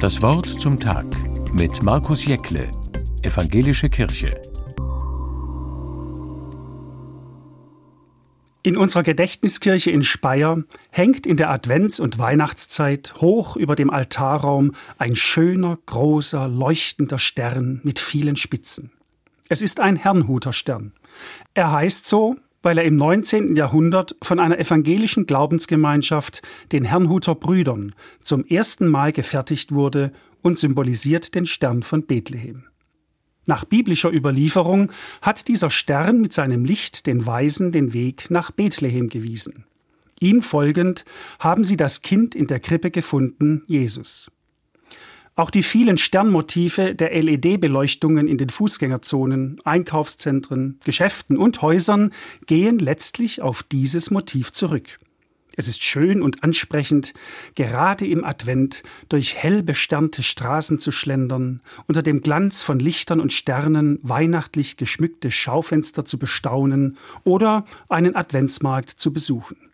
Das Wort zum Tag mit Markus Jäckle, Evangelische Kirche. In unserer Gedächtniskirche in Speyer hängt in der Advents- und Weihnachtszeit hoch über dem Altarraum ein schöner, großer, leuchtender Stern mit vielen Spitzen. Es ist ein Herrnhuter Stern. Er heißt so, weil er im 19. Jahrhundert von einer evangelischen Glaubensgemeinschaft, den Herrnhuter Brüdern, zum ersten Mal gefertigt wurde und symbolisiert den Stern von Bethlehem. Nach biblischer Überlieferung hat dieser Stern mit seinem Licht den Weisen den Weg nach Bethlehem gewiesen. Ihm folgend haben sie das Kind in der Krippe gefunden, Jesus. Auch die vielen Sternmotive der LED-Beleuchtungen in den Fußgängerzonen, Einkaufszentren, Geschäften und Häusern gehen letztlich auf dieses Motiv zurück. Es ist schön und ansprechend, gerade im Advent durch hell besternte Straßen zu schlendern, unter dem Glanz von Lichtern und Sternen weihnachtlich geschmückte Schaufenster zu bestaunen oder einen Adventsmarkt zu besuchen.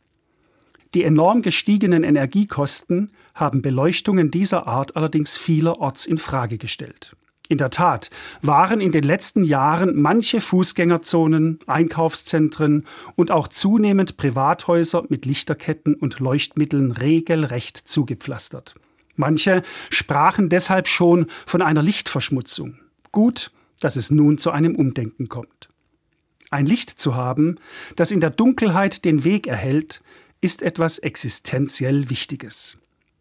Die enorm gestiegenen Energiekosten haben Beleuchtungen dieser Art allerdings vielerorts in Frage gestellt. In der Tat waren in den letzten Jahren manche Fußgängerzonen, Einkaufszentren und auch zunehmend Privathäuser mit Lichterketten und Leuchtmitteln regelrecht zugepflastert. Manche sprachen deshalb schon von einer Lichtverschmutzung. Gut, dass es nun zu einem Umdenken kommt. Ein Licht zu haben, das in der Dunkelheit den Weg erhält, ist etwas existenziell Wichtiges.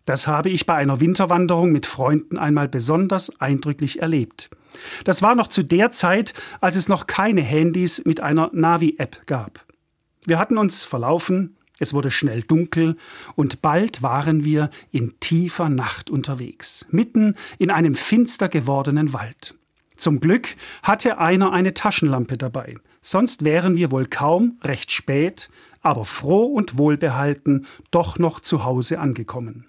Das habe ich bei einer Winterwanderung mit Freunden einmal besonders eindrücklich erlebt. Das war noch zu der Zeit, als es noch keine Handys mit einer Navi-App gab. Wir hatten uns verlaufen, es wurde schnell dunkel und bald waren wir in tiefer Nacht unterwegs, mitten in einem finster gewordenen Wald. Zum Glück hatte einer eine Taschenlampe dabei, sonst wären wir wohl kaum recht spät aber froh und wohlbehalten doch noch zu Hause angekommen.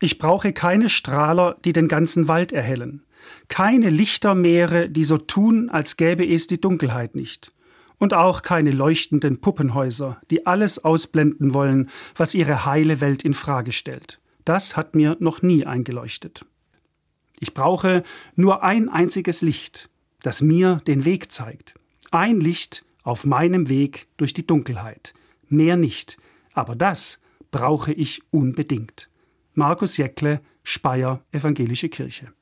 Ich brauche keine Strahler, die den ganzen Wald erhellen, keine Lichtermeere, die so tun, als gäbe es die Dunkelheit nicht, und auch keine leuchtenden Puppenhäuser, die alles ausblenden wollen, was ihre heile Welt in Frage stellt. Das hat mir noch nie eingeleuchtet. Ich brauche nur ein einziges Licht, das mir den Weg zeigt. Ein Licht, auf meinem Weg durch die Dunkelheit. Mehr nicht, aber das brauche ich unbedingt. Markus Jäckle, Speyer Evangelische Kirche.